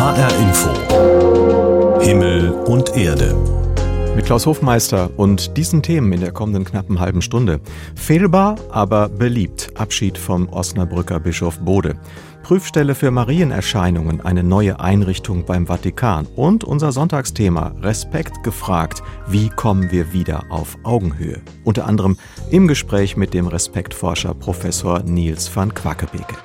HR Info. Himmel und Erde. Mit Klaus Hofmeister und diesen Themen in der kommenden knappen halben Stunde. Fehlbar, aber beliebt. Abschied vom Osnabrücker Bischof Bode. Prüfstelle für Marienerscheinungen, eine neue Einrichtung beim Vatikan. Und unser Sonntagsthema Respekt gefragt. Wie kommen wir wieder auf Augenhöhe? Unter anderem im Gespräch mit dem Respektforscher Professor Niels van Quackebeke.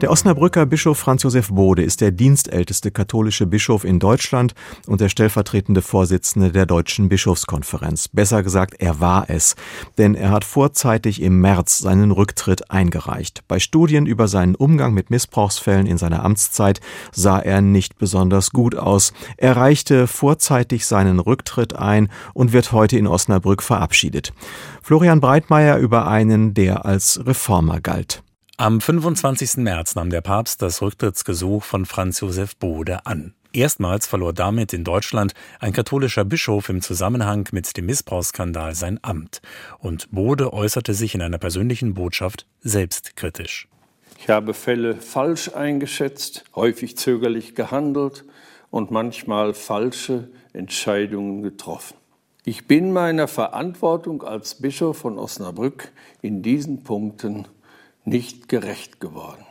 Der Osnabrücker Bischof Franz Josef Bode ist der dienstälteste katholische Bischof in Deutschland und der stellvertretende Vorsitzende der Deutschen Bischofskonferenz. Besser gesagt, er war es, denn er hat vorzeitig im März seinen Rücktritt eingereicht. Bei Studien über seinen Umgang mit Missbrauchsfällen in seiner Amtszeit sah er nicht besonders gut aus. Er reichte vorzeitig seinen Rücktritt ein und wird heute in Osnabrück verabschiedet. Florian Breitmeier über einen, der als Reformer galt. Am 25. März nahm der Papst das Rücktrittsgesuch von Franz Josef Bode an. Erstmals verlor damit in Deutschland ein katholischer Bischof im Zusammenhang mit dem Missbrauchsskandal sein Amt. Und Bode äußerte sich in einer persönlichen Botschaft selbstkritisch. Ich habe Fälle falsch eingeschätzt, häufig zögerlich gehandelt und manchmal falsche Entscheidungen getroffen. Ich bin meiner Verantwortung als Bischof von Osnabrück in diesen Punkten nicht gerecht geworden.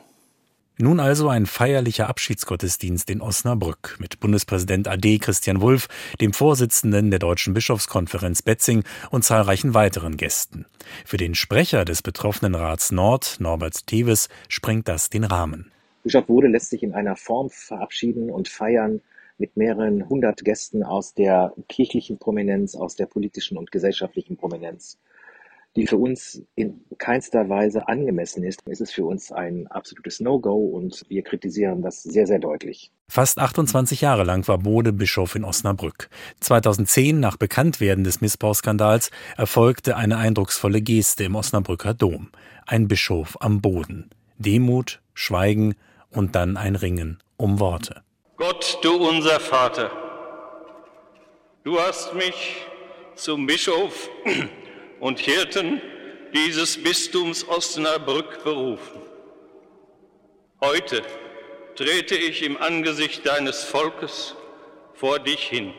Nun also ein feierlicher Abschiedsgottesdienst in Osnabrück mit Bundespräsident AD Christian Wulff, dem Vorsitzenden der Deutschen Bischofskonferenz Betzing und zahlreichen weiteren Gästen. Für den Sprecher des betroffenen Rats Nord, Norbert Teves, sprengt das den Rahmen. Bischof Wode lässt sich in einer Form verabschieden und feiern mit mehreren hundert Gästen aus der kirchlichen Prominenz, aus der politischen und gesellschaftlichen Prominenz die für uns in keinster Weise angemessen ist, ist es für uns ein absolutes No-Go und wir kritisieren das sehr, sehr deutlich. Fast 28 Jahre lang war Bode Bischof in Osnabrück. 2010, nach Bekanntwerden des Missbrauchsskandals, erfolgte eine eindrucksvolle Geste im Osnabrücker Dom. Ein Bischof am Boden. Demut, Schweigen und dann ein Ringen um Worte. Gott, du unser Vater, du hast mich zum Bischof und Hirten dieses Bistums Osnabrück berufen. Heute trete ich im Angesicht deines Volkes vor dich hin.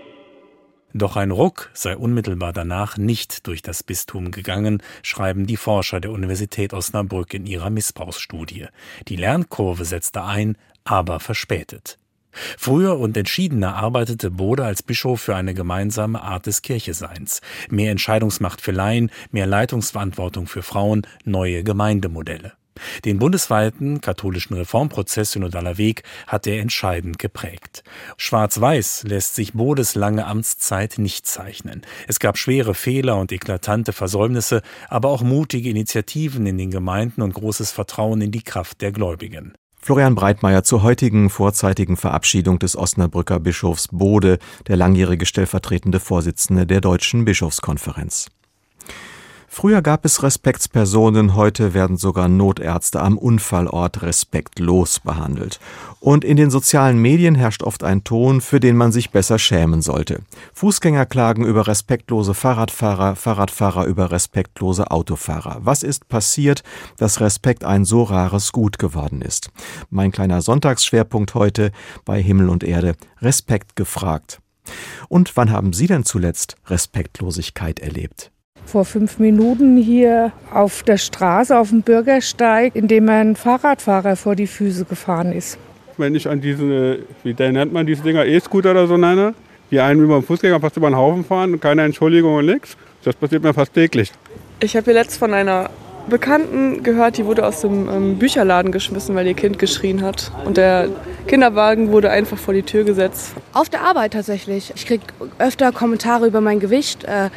Doch ein Ruck sei unmittelbar danach nicht durch das Bistum gegangen, schreiben die Forscher der Universität Osnabrück in ihrer Missbrauchsstudie. Die Lernkurve setzte ein, aber verspätet. Früher und entschiedener arbeitete Bode als Bischof für eine gemeinsame Art des Kircheseins. Mehr Entscheidungsmacht für Laien, mehr Leitungsverantwortung für Frauen, neue Gemeindemodelle. Den bundesweiten katholischen Reformprozess Synodaler Weg hat er entscheidend geprägt. Schwarz-Weiß lässt sich Bodes lange Amtszeit nicht zeichnen. Es gab schwere Fehler und eklatante Versäumnisse, aber auch mutige Initiativen in den Gemeinden und großes Vertrauen in die Kraft der Gläubigen. Florian Breitmeier zur heutigen vorzeitigen Verabschiedung des Osnabrücker Bischofs Bode, der langjährige stellvertretende Vorsitzende der Deutschen Bischofskonferenz. Früher gab es Respektspersonen, heute werden sogar Notärzte am Unfallort respektlos behandelt. Und in den sozialen Medien herrscht oft ein Ton, für den man sich besser schämen sollte. Fußgänger klagen über respektlose Fahrradfahrer, Fahrradfahrer über respektlose Autofahrer. Was ist passiert, dass Respekt ein so rares Gut geworden ist? Mein kleiner Sonntagsschwerpunkt heute bei Himmel und Erde. Respekt gefragt. Und wann haben Sie denn zuletzt Respektlosigkeit erlebt? Vor fünf Minuten hier auf der Straße, auf dem Bürgersteig, in dem ein Fahrradfahrer vor die Füße gefahren ist. Wenn ich an diese, wie nennt man diese Dinger, E-Scooter oder so nenne, die einen über den Fußgänger fast über den Haufen fahren und keine Entschuldigung und nichts, das passiert mir fast täglich. Ich habe hier letzt von einer Bekannten gehört, die wurde aus dem ähm, Bücherladen geschmissen, weil ihr Kind geschrien hat. Und der Kinderwagen wurde einfach vor die Tür gesetzt. Auf der Arbeit tatsächlich. Ich kriege öfter Kommentare über mein Gewicht. Äh,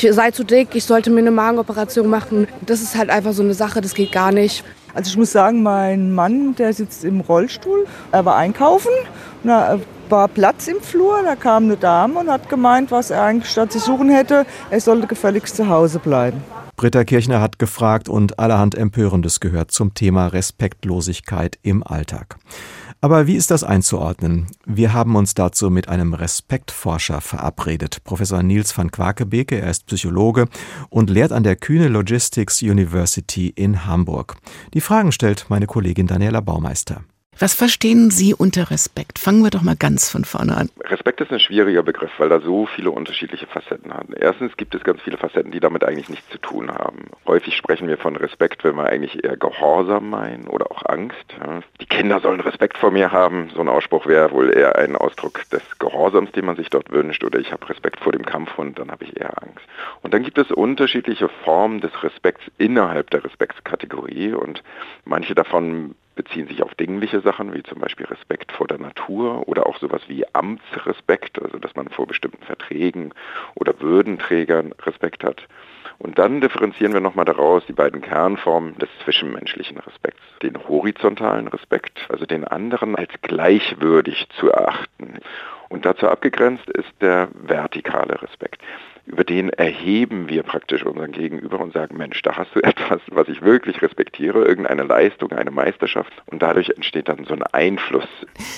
ich sei zu dick, ich sollte mir eine Magenoperation machen. Das ist halt einfach so eine Sache, das geht gar nicht. Also ich muss sagen, mein Mann, der sitzt im Rollstuhl. Er war einkaufen, da war Platz im Flur, da kam eine Dame und hat gemeint, was er eigentlich statt zu suchen hätte, er sollte gefälligst zu Hause bleiben. Britta Kirchner hat gefragt und allerhand Empörendes gehört zum Thema Respektlosigkeit im Alltag. Aber wie ist das einzuordnen? Wir haben uns dazu mit einem Respektforscher verabredet. Professor Nils van Quakebeke, er ist Psychologe und lehrt an der Kühne Logistics University in Hamburg. Die Fragen stellt meine Kollegin Daniela Baumeister. Was verstehen Sie unter Respekt? Fangen wir doch mal ganz von vorne an. Respekt ist ein schwieriger Begriff, weil er so viele unterschiedliche Facetten hat. Erstens gibt es ganz viele Facetten, die damit eigentlich nichts zu tun haben. Häufig sprechen wir von Respekt, wenn wir eigentlich eher Gehorsam meinen oder auch Angst. Die Kinder sollen Respekt vor mir haben. So ein Ausspruch wäre wohl eher ein Ausdruck des Gehorsams, den man sich dort wünscht. Oder ich habe Respekt vor dem Kampfhund, dann habe ich eher Angst. Und dann gibt es unterschiedliche Formen des Respekts innerhalb der Respektskategorie und manche davon beziehen sich auf dingliche Sachen, wie zum Beispiel Respekt vor der Natur oder auch sowas wie Amtsrespekt, also dass man vor bestimmten Verträgen oder Würdenträgern Respekt hat. Und dann differenzieren wir nochmal daraus die beiden Kernformen des zwischenmenschlichen Respekts. Den horizontalen Respekt, also den anderen als gleichwürdig zu erachten. Und dazu abgegrenzt ist der vertikale Respekt über den erheben wir praktisch unseren Gegenüber und sagen, Mensch, da hast du etwas, was ich wirklich respektiere, irgendeine Leistung, eine Meisterschaft und dadurch entsteht dann so ein Einfluss.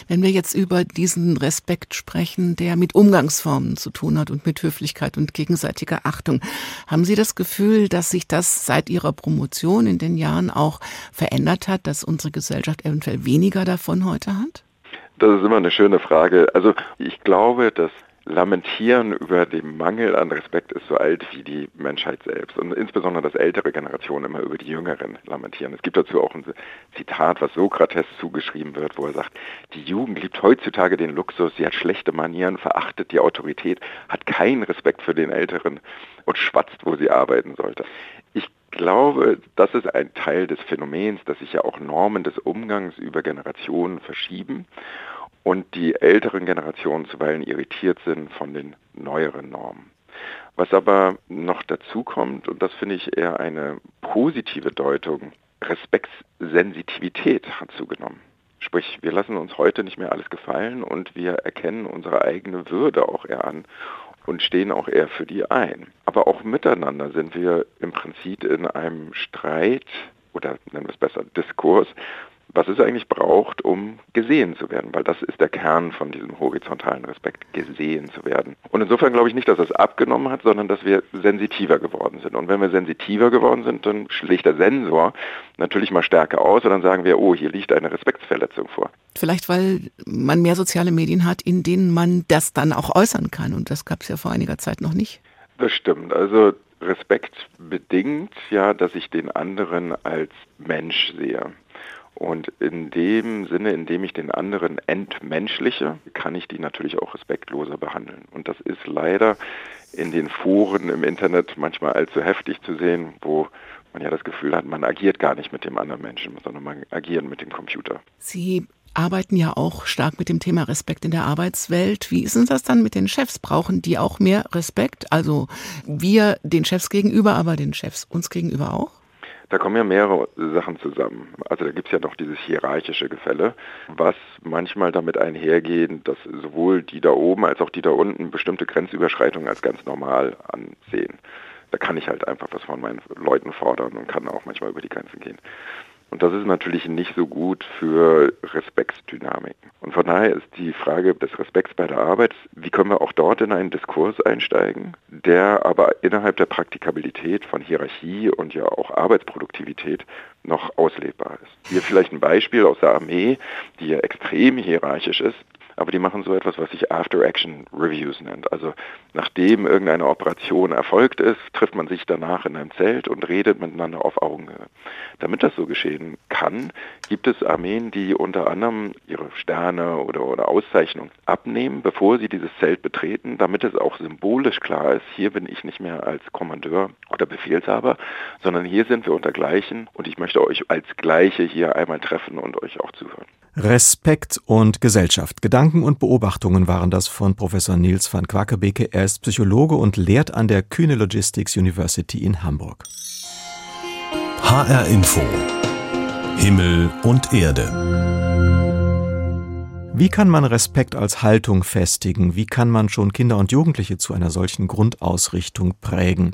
Wenn wir jetzt über diesen Respekt sprechen, der mit Umgangsformen zu tun hat und mit Höflichkeit und gegenseitiger Achtung, haben Sie das Gefühl, dass sich das seit Ihrer Promotion in den Jahren auch verändert hat, dass unsere Gesellschaft eventuell weniger davon heute hat? Das ist immer eine schöne Frage. Also ich glaube, dass Lamentieren über den Mangel an Respekt ist so alt wie die Menschheit selbst und insbesondere dass ältere Generationen immer über die Jüngeren lamentieren. Es gibt dazu auch ein Zitat, was Sokrates zugeschrieben wird, wo er sagt, die Jugend liebt heutzutage den Luxus, sie hat schlechte Manieren, verachtet die Autorität, hat keinen Respekt für den Älteren und schwatzt, wo sie arbeiten sollte. Ich glaube, das ist ein Teil des Phänomens, dass sich ja auch Normen des Umgangs über Generationen verschieben und die älteren Generationen zuweilen irritiert sind von den neueren Normen. Was aber noch dazu kommt, und das finde ich eher eine positive Deutung, Respektssensitivität hat zugenommen. Sprich, wir lassen uns heute nicht mehr alles gefallen und wir erkennen unsere eigene Würde auch eher an und stehen auch eher für die ein. Aber auch miteinander sind wir im Prinzip in einem Streit oder nennen wir es besser Diskurs, was es eigentlich braucht, um gesehen zu werden, weil das ist der Kern von diesem horizontalen Respekt, gesehen zu werden. Und insofern glaube ich nicht, dass es abgenommen hat, sondern dass wir sensitiver geworden sind. Und wenn wir sensitiver geworden sind, dann schlägt der Sensor natürlich mal stärker aus und dann sagen wir, oh, hier liegt eine Respektsverletzung vor. Vielleicht, weil man mehr soziale Medien hat, in denen man das dann auch äußern kann. Und das gab es ja vor einiger Zeit noch nicht. Das stimmt. Also Respekt bedingt ja, dass ich den anderen als Mensch sehe. Und in dem Sinne, in dem ich den anderen entmenschliche, kann ich die natürlich auch respektloser behandeln. Und das ist leider in den Foren im Internet manchmal allzu heftig zu sehen, wo man ja das Gefühl hat, man agiert gar nicht mit dem anderen Menschen, sondern man agiert mit dem Computer. Sie arbeiten ja auch stark mit dem Thema Respekt in der Arbeitswelt. Wie ist denn das dann mit den Chefs? Brauchen die auch mehr Respekt? Also wir den Chefs gegenüber, aber den Chefs uns gegenüber auch? Da kommen ja mehrere Sachen zusammen. Also da gibt es ja noch dieses hierarchische Gefälle, was manchmal damit einhergeht, dass sowohl die da oben als auch die da unten bestimmte Grenzüberschreitungen als ganz normal ansehen. Da kann ich halt einfach was von meinen Leuten fordern und kann auch manchmal über die Grenzen gehen. Und das ist natürlich nicht so gut für Respektsdynamiken. Und von daher ist die Frage des Respekts bei der Arbeit, wie können wir auch dort in einen Diskurs einsteigen, der aber innerhalb der Praktikabilität von Hierarchie und ja auch Arbeitsproduktivität noch auslebbar ist. Hier vielleicht ein Beispiel aus der Armee, die ja extrem hierarchisch ist aber die machen so etwas, was sich After-Action-Reviews nennt. Also nachdem irgendeine Operation erfolgt ist, trifft man sich danach in einem Zelt und redet miteinander auf Augenhöhe. Damit das so geschehen kann, gibt es Armeen, die unter anderem ihre Sterne oder, oder Auszeichnung abnehmen, bevor sie dieses Zelt betreten, damit es auch symbolisch klar ist, hier bin ich nicht mehr als Kommandeur oder Befehlshaber, sondern hier sind wir unter Gleichen und ich möchte euch als Gleiche hier einmal treffen und euch auch zuhören. Respekt und Gesellschaft. Gedanken und Beobachtungen waren das von Professor Niels van Quakebeke. Er ist Psychologe und lehrt an der Kühne Logistics University in Hamburg. HR Info. Himmel und Erde. Wie kann man Respekt als Haltung festigen? Wie kann man schon Kinder und Jugendliche zu einer solchen Grundausrichtung prägen?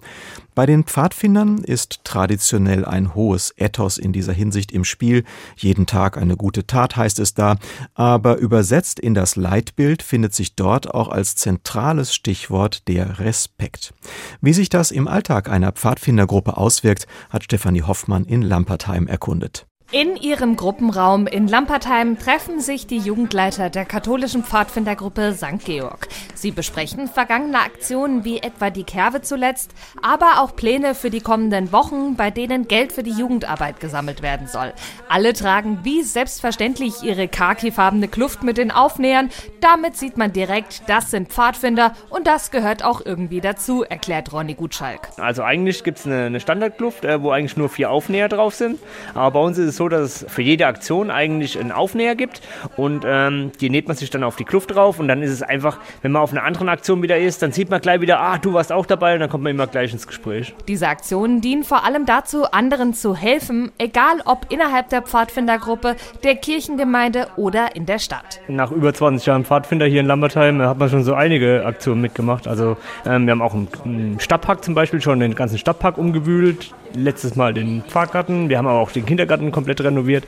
Bei den Pfadfindern ist traditionell ein hohes Ethos in dieser Hinsicht im Spiel. Jeden Tag eine gute Tat heißt es da. Aber übersetzt in das Leitbild findet sich dort auch als zentrales Stichwort der Respekt. Wie sich das im Alltag einer Pfadfindergruppe auswirkt, hat Stefanie Hoffmann in Lampertheim erkundet. In ihrem Gruppenraum in Lampertheim treffen sich die Jugendleiter der katholischen Pfadfindergruppe St. Georg. Sie besprechen vergangene Aktionen wie etwa die Kerve zuletzt, aber auch Pläne für die kommenden Wochen, bei denen Geld für die Jugendarbeit gesammelt werden soll. Alle tragen wie selbstverständlich ihre khakifarbene Kluft mit den Aufnähern. Damit sieht man direkt, das sind Pfadfinder und das gehört auch irgendwie dazu, erklärt Ronny Gutschalk. Also eigentlich gibt es eine, eine Standardkluft, äh, wo eigentlich nur vier Aufnäher drauf sind. Aber bei uns ist es so, dass es für jede Aktion eigentlich einen Aufnäher gibt und ähm, die näht man sich dann auf die Kluft drauf und dann ist es einfach, wenn man auf einer anderen Aktion wieder ist, dann sieht man gleich wieder, ah, du warst auch dabei und dann kommt man immer gleich ins Gespräch. Diese Aktionen dienen vor allem dazu, anderen zu helfen, egal ob innerhalb der Pfadfindergruppe, der Kirchengemeinde oder in der Stadt. Nach über 20 Jahren Pfadfinder hier in Lambertheim hat man schon so einige Aktionen mitgemacht. Also ähm, wir haben auch einen, einen Stadtpark zum Beispiel schon den ganzen Stadtpark umgewühlt, letztes Mal den Pfarrgarten, wir haben aber auch den Kindergarten komplett renoviert.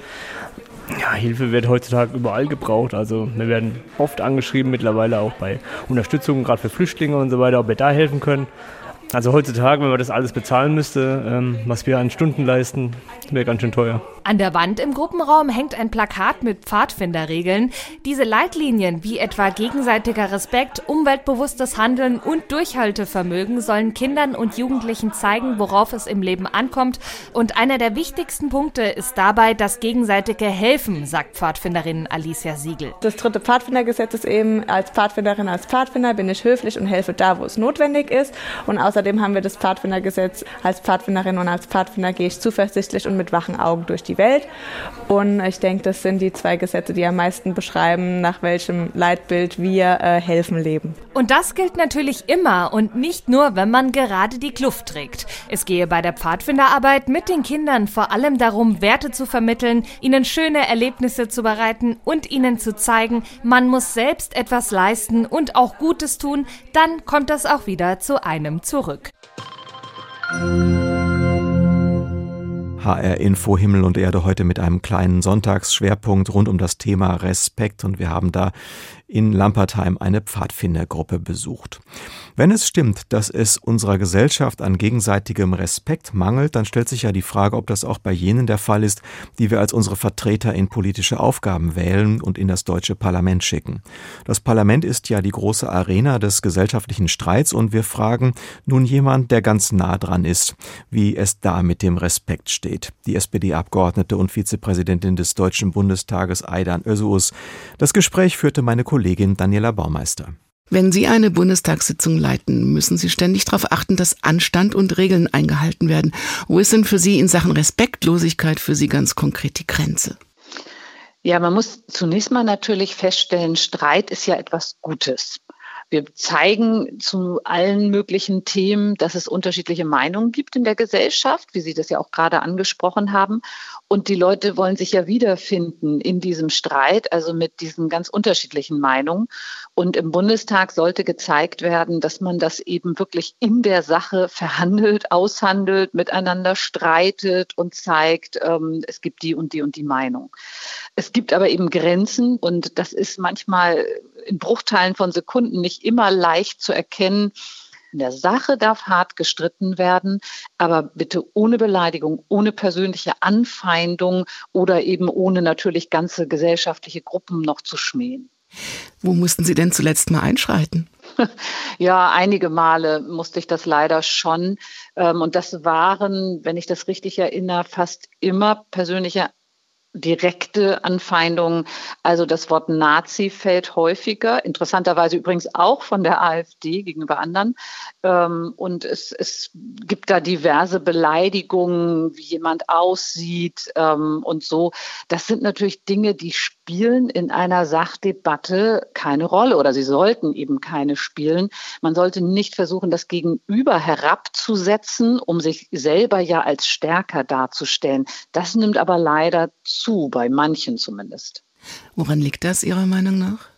Ja, Hilfe wird heutzutage überall gebraucht. Also wir werden oft angeschrieben, mittlerweile auch bei Unterstützung, gerade für Flüchtlinge und so weiter, ob wir da helfen können. Also heutzutage, wenn man das alles bezahlen müsste, ähm, was wir an Stunden leisten, wäre ganz schön teuer. An der Wand im Gruppenraum hängt ein Plakat mit Pfadfinderregeln. Diese Leitlinien wie etwa gegenseitiger Respekt, umweltbewusstes Handeln und Durchhaltevermögen sollen Kindern und Jugendlichen zeigen, worauf es im Leben ankommt. Und einer der wichtigsten Punkte ist dabei das gegenseitige Helfen, sagt Pfadfinderin Alicia Siegel. Das dritte Pfadfindergesetz ist eben, als Pfadfinderin, als Pfadfinder bin ich höflich und helfe da, wo es notwendig ist. Und außerdem haben wir das Pfadfindergesetz, als Pfadfinderin und als Pfadfinder gehe ich zuversichtlich und mit wachen Augen durch die Welt. Und ich denke, das sind die zwei Gesetze, die am meisten beschreiben, nach welchem Leitbild wir äh, helfen leben. Und das gilt natürlich immer und nicht nur, wenn man gerade die Kluft trägt. Es gehe bei der Pfadfinderarbeit mit den Kindern vor allem darum, Werte zu vermitteln, ihnen schöne Erlebnisse zu bereiten und ihnen zu zeigen, man muss selbst etwas leisten und auch Gutes tun, dann kommt das auch wieder zu einem zurück. HR Info Himmel und Erde heute mit einem kleinen Sonntagsschwerpunkt rund um das Thema Respekt. Und wir haben da in Lampertheim eine Pfadfindergruppe besucht. Wenn es stimmt, dass es unserer Gesellschaft an gegenseitigem Respekt mangelt, dann stellt sich ja die Frage, ob das auch bei jenen der Fall ist, die wir als unsere Vertreter in politische Aufgaben wählen und in das deutsche Parlament schicken. Das Parlament ist ja die große Arena des gesellschaftlichen Streits und wir fragen nun jemand, der ganz nah dran ist, wie es da mit dem Respekt steht. Die SPD-Abgeordnete und Vizepräsidentin des Deutschen Bundestages Aidan Özus. Das Gespräch führte meine Kollegin Daniela Baumeister. Wenn Sie eine Bundestagssitzung leiten, müssen Sie ständig darauf achten, dass Anstand und Regeln eingehalten werden. Wo ist denn für Sie in Sachen Respektlosigkeit für Sie ganz konkret die Grenze? Ja, man muss zunächst mal natürlich feststellen, Streit ist ja etwas Gutes. Wir zeigen zu allen möglichen Themen, dass es unterschiedliche Meinungen gibt in der Gesellschaft, wie Sie das ja auch gerade angesprochen haben. Und die Leute wollen sich ja wiederfinden in diesem Streit, also mit diesen ganz unterschiedlichen Meinungen. Und im Bundestag sollte gezeigt werden, dass man das eben wirklich in der Sache verhandelt, aushandelt, miteinander streitet und zeigt, ähm, es gibt die und die und die Meinung. Es gibt aber eben Grenzen und das ist manchmal in Bruchteilen von Sekunden nicht immer leicht zu erkennen. In der Sache darf hart gestritten werden, aber bitte ohne Beleidigung, ohne persönliche Anfeindung oder eben ohne natürlich ganze gesellschaftliche Gruppen noch zu schmähen. Wo mussten Sie denn zuletzt mal einschreiten? Ja, einige Male musste ich das leider schon. Ähm, und das waren, wenn ich das richtig erinnere, fast immer persönliche direkte Anfeindungen. Also das Wort Nazi fällt häufiger, interessanterweise übrigens auch von der AfD gegenüber anderen. Ähm, und es, es gibt da diverse Beleidigungen, wie jemand aussieht ähm, und so. Das sind natürlich Dinge, die spielen in einer Sachdebatte keine Rolle oder sie sollten eben keine spielen. Man sollte nicht versuchen, das Gegenüber herabzusetzen, um sich selber ja als stärker darzustellen. Das nimmt aber leider zu, bei manchen zumindest. Woran liegt das Ihrer Meinung nach?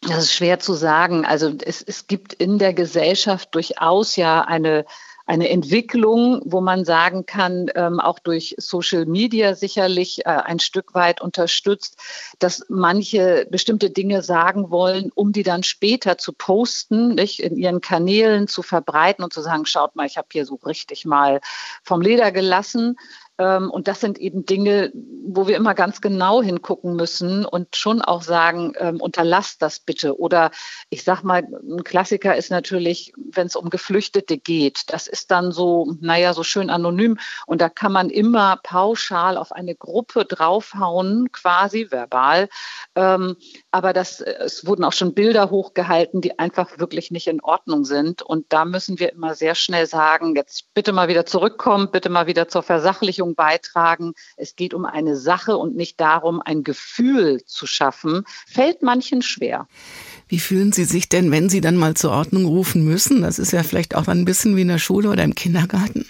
Das ist schwer zu sagen. Also es, es gibt in der Gesellschaft durchaus ja eine eine Entwicklung, wo man sagen kann, ähm, auch durch Social Media sicherlich äh, ein Stück weit unterstützt, dass manche bestimmte Dinge sagen wollen, um die dann später zu posten, nicht in ihren Kanälen zu verbreiten und zu sagen, schaut mal, ich habe hier so richtig mal vom Leder gelassen. Ähm, und das sind eben Dinge, wo wir immer ganz genau hingucken müssen und schon auch sagen, ähm, unterlasst das bitte. Oder ich sag mal, ein Klassiker ist natürlich, wenn es um Geflüchtete geht. Das ist dann so, naja, so schön anonym. Und da kann man immer pauschal auf eine Gruppe draufhauen, quasi verbal. Aber das, es wurden auch schon Bilder hochgehalten, die einfach wirklich nicht in Ordnung sind. Und da müssen wir immer sehr schnell sagen, jetzt bitte mal wieder zurückkommen, bitte mal wieder zur Versachlichung beitragen. Es geht um eine Sache und nicht darum, ein Gefühl zu schaffen. Fällt manchen schwer. Wie fühlen Sie sich denn, wenn Sie dann mal zur Ordnung rufen müssen? Das ist ja vielleicht auch ein bisschen wie in der Schule oder im Kindergarten.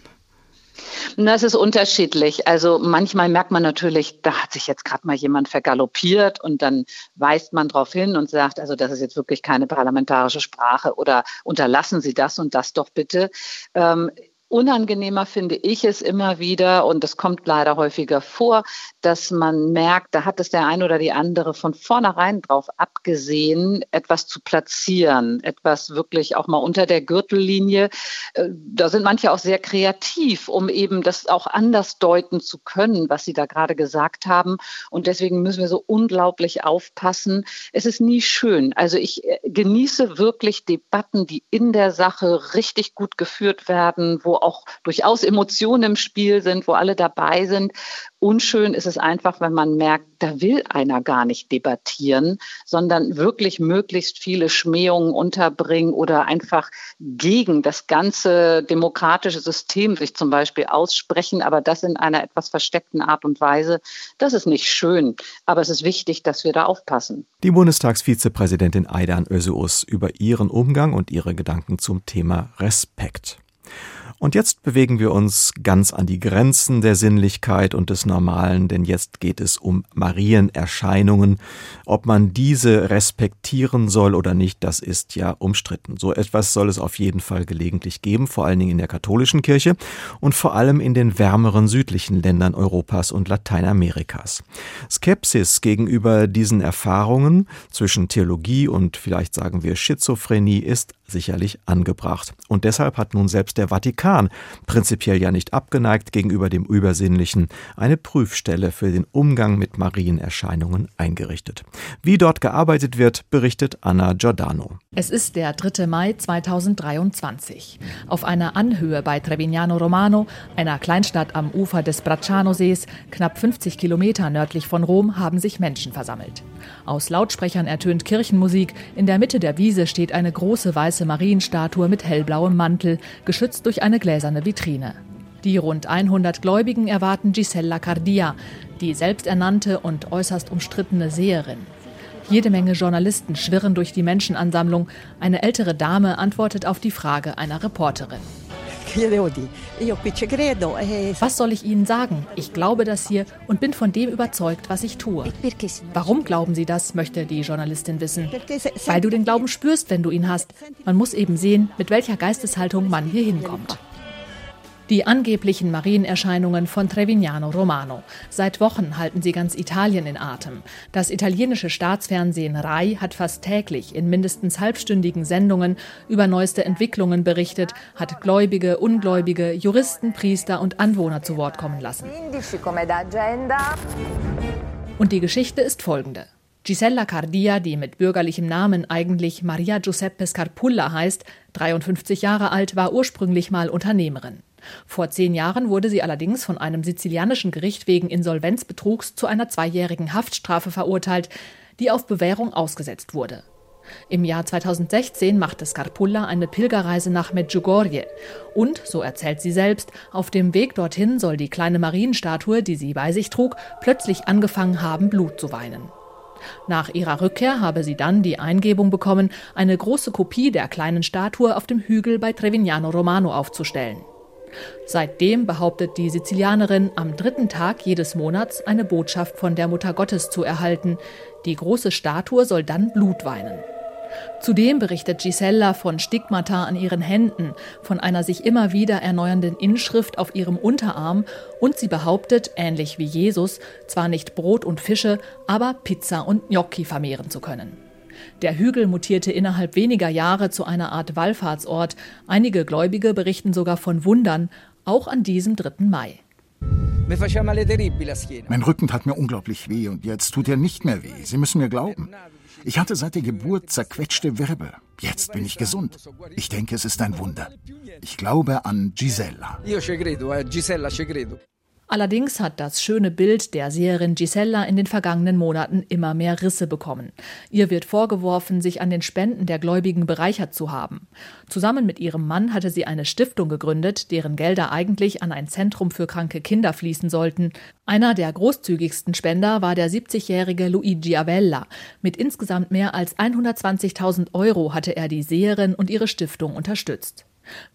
Das ist unterschiedlich. Also manchmal merkt man natürlich, da hat sich jetzt gerade mal jemand vergaloppiert und dann weist man darauf hin und sagt, also das ist jetzt wirklich keine parlamentarische Sprache oder unterlassen Sie das und das doch bitte. Ähm, Unangenehmer finde ich es immer wieder, und das kommt leider häufiger vor, dass man merkt, da hat es der ein oder die andere von vornherein drauf abgesehen, etwas zu platzieren, etwas wirklich auch mal unter der Gürtellinie. Äh, da sind manche auch sehr kreativ, um eben das auch anders deuten zu können, was Sie da gerade gesagt haben. Und deswegen müssen wir so unglaublich aufpassen. Es ist nie schön. Also ich äh, genieße wirklich Debatten, die in der Sache richtig gut geführt werden, wo auch durchaus Emotionen im Spiel sind, wo alle dabei sind. Unschön ist es einfach, wenn man merkt, da will einer gar nicht debattieren, sondern wirklich möglichst viele Schmähungen unterbringen oder einfach gegen das ganze demokratische System sich zum Beispiel aussprechen, aber das in einer etwas versteckten Art und Weise. Das ist nicht schön, aber es ist wichtig, dass wir da aufpassen. Die Bundestagsvizepräsidentin Aidan Özeus über ihren Umgang und ihre Gedanken zum Thema Respekt. Und jetzt bewegen wir uns ganz an die Grenzen der Sinnlichkeit und des Normalen, denn jetzt geht es um Marienerscheinungen. Ob man diese respektieren soll oder nicht, das ist ja umstritten. So etwas soll es auf jeden Fall gelegentlich geben, vor allen Dingen in der katholischen Kirche und vor allem in den wärmeren südlichen Ländern Europas und Lateinamerikas. Skepsis gegenüber diesen Erfahrungen zwischen Theologie und vielleicht sagen wir Schizophrenie ist sicherlich angebracht. Und deshalb hat nun selbst der Vatikan, prinzipiell ja nicht abgeneigt gegenüber dem Übersinnlichen, eine Prüfstelle für den Umgang mit Marienerscheinungen eingerichtet. Wie dort gearbeitet wird, berichtet Anna Giordano. Es ist der 3. Mai 2023. Auf einer Anhöhe bei Trevignano Romano, einer Kleinstadt am Ufer des Bracciano-Sees, knapp 50 Kilometer nördlich von Rom, haben sich Menschen versammelt. Aus Lautsprechern ertönt Kirchenmusik. In der Mitte der Wiese steht eine große weiße Marienstatue mit hellblauem Mantel, geschützt durch eine gläserne Vitrine. Die rund 100 Gläubigen erwarten Gisella Cardia, die selbsternannte und äußerst umstrittene Seherin. Jede Menge Journalisten schwirren durch die Menschenansammlung. Eine ältere Dame antwortet auf die Frage einer Reporterin. Was soll ich Ihnen sagen? Ich glaube das hier und bin von dem überzeugt, was ich tue. Warum glauben Sie das, möchte die Journalistin wissen. Weil du den Glauben spürst, wenn du ihn hast. Man muss eben sehen, mit welcher Geisteshaltung man hier hinkommt. Die angeblichen Marienerscheinungen von Trevignano Romano. Seit Wochen halten sie ganz Italien in Atem. Das italienische Staatsfernsehen RAI hat fast täglich in mindestens halbstündigen Sendungen über neueste Entwicklungen berichtet, hat Gläubige, Ungläubige, Juristen, Priester und Anwohner zu Wort kommen lassen. Und die Geschichte ist folgende. Gisella Cardia, die mit bürgerlichem Namen eigentlich Maria Giuseppe Scarpulla heißt, 53 Jahre alt, war ursprünglich mal Unternehmerin. Vor zehn Jahren wurde sie allerdings von einem sizilianischen Gericht wegen Insolvenzbetrugs zu einer zweijährigen Haftstrafe verurteilt, die auf Bewährung ausgesetzt wurde. Im Jahr 2016 machte Scarpulla eine Pilgerreise nach Medjugorje. Und, so erzählt sie selbst, auf dem Weg dorthin soll die kleine Marienstatue, die sie bei sich trug, plötzlich angefangen haben, Blut zu weinen. Nach ihrer Rückkehr habe sie dann die Eingebung bekommen, eine große Kopie der kleinen Statue auf dem Hügel bei Trevignano Romano aufzustellen. Seitdem behauptet die Sizilianerin, am dritten Tag jedes Monats eine Botschaft von der Mutter Gottes zu erhalten. Die große Statue soll dann Blut weinen. Zudem berichtet Gisella von Stigmata an ihren Händen, von einer sich immer wieder erneuernden Inschrift auf ihrem Unterarm und sie behauptet, ähnlich wie Jesus, zwar nicht Brot und Fische, aber Pizza und Gnocchi vermehren zu können. Der Hügel mutierte innerhalb weniger Jahre zu einer Art Wallfahrtsort. Einige Gläubige berichten sogar von Wundern, auch an diesem 3. Mai. Mein Rücken tat mir unglaublich weh und jetzt tut er nicht mehr weh. Sie müssen mir glauben. Ich hatte seit der Geburt zerquetschte Wirbel. Jetzt bin ich gesund. Ich denke, es ist ein Wunder. Ich glaube an Gisella. Allerdings hat das schöne Bild der Seherin Gisella in den vergangenen Monaten immer mehr Risse bekommen. Ihr wird vorgeworfen, sich an den Spenden der Gläubigen bereichert zu haben. Zusammen mit ihrem Mann hatte sie eine Stiftung gegründet, deren Gelder eigentlich an ein Zentrum für kranke Kinder fließen sollten. Einer der großzügigsten Spender war der 70-jährige Luigi Avella. Mit insgesamt mehr als 120.000 Euro hatte er die Seherin und ihre Stiftung unterstützt.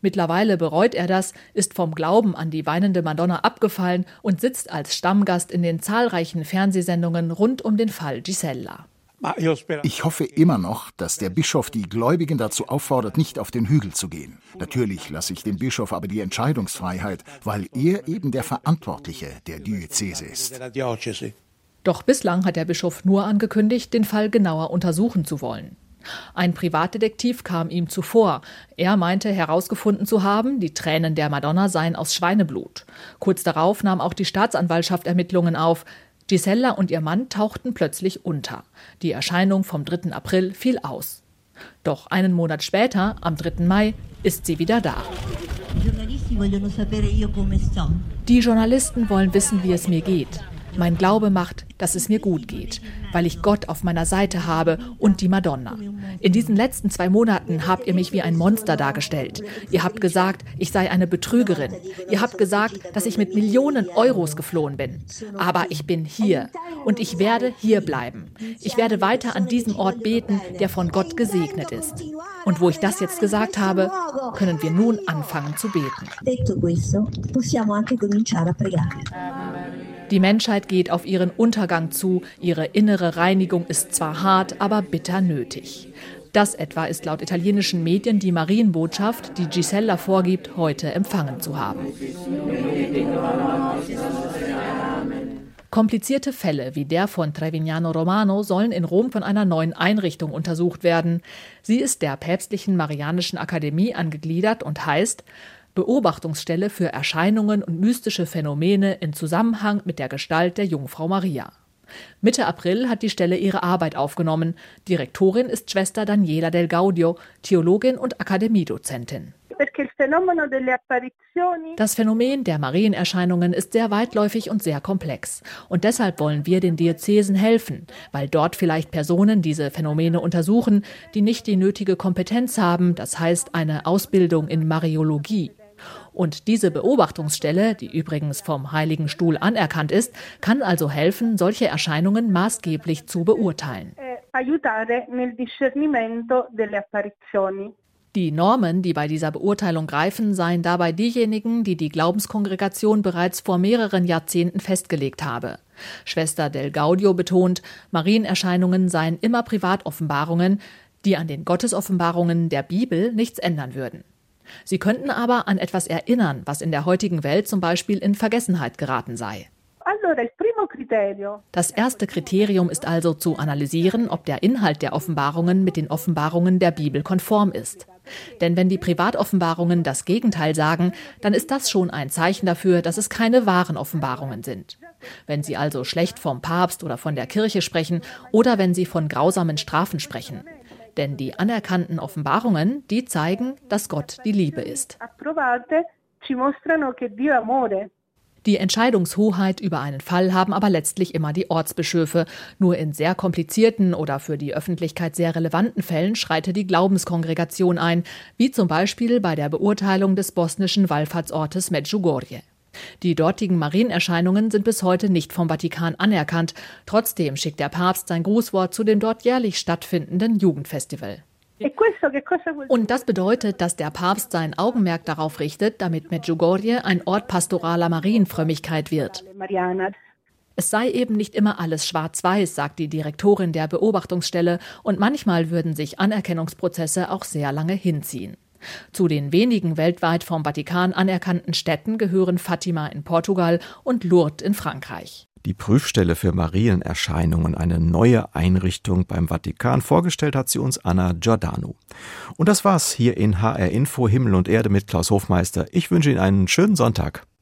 Mittlerweile bereut er das, ist vom Glauben an die weinende Madonna abgefallen und sitzt als Stammgast in den zahlreichen Fernsehsendungen rund um den Fall Gisella. Ich hoffe immer noch, dass der Bischof die Gläubigen dazu auffordert, nicht auf den Hügel zu gehen. Natürlich lasse ich dem Bischof aber die Entscheidungsfreiheit, weil er eben der Verantwortliche der Diözese ist. Doch bislang hat der Bischof nur angekündigt, den Fall genauer untersuchen zu wollen. Ein Privatdetektiv kam ihm zuvor. Er meinte herausgefunden zu haben, die Tränen der Madonna seien aus Schweineblut. Kurz darauf nahm auch die Staatsanwaltschaft Ermittlungen auf. Gisella und ihr Mann tauchten plötzlich unter. Die Erscheinung vom 3. April fiel aus. Doch einen Monat später, am 3. Mai, ist sie wieder da. Die Journalisten wollen wissen, wie es mir geht. Mein Glaube macht, dass es mir gut geht, weil ich Gott auf meiner Seite habe und die Madonna. In diesen letzten zwei Monaten habt ihr mich wie ein Monster dargestellt. Ihr habt gesagt, ich sei eine Betrügerin. Ihr habt gesagt, dass ich mit Millionen Euros geflohen bin. Aber ich bin hier und ich werde hier bleiben. Ich werde weiter an diesem Ort beten, der von Gott gesegnet ist. Und wo ich das jetzt gesagt habe, können wir nun anfangen zu beten. Die Menschheit geht auf ihren Untergang zu, ihre innere Reinigung ist zwar hart, aber bitter nötig. Das etwa ist laut italienischen Medien die Marienbotschaft, die Gisella vorgibt, heute empfangen zu haben. Komplizierte Fälle wie der von Trevignano Romano sollen in Rom von einer neuen Einrichtung untersucht werden. Sie ist der päpstlichen Marianischen Akademie angegliedert und heißt Beobachtungsstelle für Erscheinungen und mystische Phänomene in Zusammenhang mit der Gestalt der Jungfrau Maria. Mitte April hat die Stelle ihre Arbeit aufgenommen. Direktorin ist Schwester Daniela del Gaudio, Theologin und Akademiedozentin. Das Phänomen der Marienerscheinungen ist sehr weitläufig und sehr komplex. Und deshalb wollen wir den Diözesen helfen, weil dort vielleicht Personen diese Phänomene untersuchen, die nicht die nötige Kompetenz haben, das heißt eine Ausbildung in Mariologie. Und diese Beobachtungsstelle, die übrigens vom Heiligen Stuhl anerkannt ist, kann also helfen, solche Erscheinungen maßgeblich zu beurteilen. Die Normen, die bei dieser Beurteilung greifen, seien dabei diejenigen, die die Glaubenskongregation bereits vor mehreren Jahrzehnten festgelegt habe. Schwester Del Gaudio betont, Marienerscheinungen seien immer Privatoffenbarungen, die an den Gottesoffenbarungen der Bibel nichts ändern würden. Sie könnten aber an etwas erinnern, was in der heutigen Welt zum Beispiel in Vergessenheit geraten sei. Das erste Kriterium ist also zu analysieren, ob der Inhalt der Offenbarungen mit den Offenbarungen der Bibel konform ist. Denn wenn die Privatoffenbarungen das Gegenteil sagen, dann ist das schon ein Zeichen dafür, dass es keine wahren Offenbarungen sind. Wenn sie also schlecht vom Papst oder von der Kirche sprechen oder wenn sie von grausamen Strafen sprechen. Denn die anerkannten Offenbarungen, die zeigen, dass Gott die Liebe ist. Die Entscheidungshoheit über einen Fall haben aber letztlich immer die Ortsbischöfe. Nur in sehr komplizierten oder für die Öffentlichkeit sehr relevanten Fällen schreitet die Glaubenskongregation ein, wie zum Beispiel bei der Beurteilung des bosnischen Wallfahrtsortes Medjugorje. Die dortigen Marienerscheinungen sind bis heute nicht vom Vatikan anerkannt. Trotzdem schickt der Papst sein Grußwort zu dem dort jährlich stattfindenden Jugendfestival. Und das bedeutet, dass der Papst sein Augenmerk darauf richtet, damit Medjugorje ein Ort pastoraler Marienfrömmigkeit wird. Es sei eben nicht immer alles schwarz-weiß, sagt die Direktorin der Beobachtungsstelle, und manchmal würden sich Anerkennungsprozesse auch sehr lange hinziehen. Zu den wenigen weltweit vom Vatikan anerkannten Städten gehören Fatima in Portugal und Lourdes in Frankreich. Die Prüfstelle für Marienerscheinungen, eine neue Einrichtung beim Vatikan, vorgestellt hat sie uns Anna Giordano. Und das war's hier in HR Info Himmel und Erde mit Klaus Hofmeister. Ich wünsche Ihnen einen schönen Sonntag.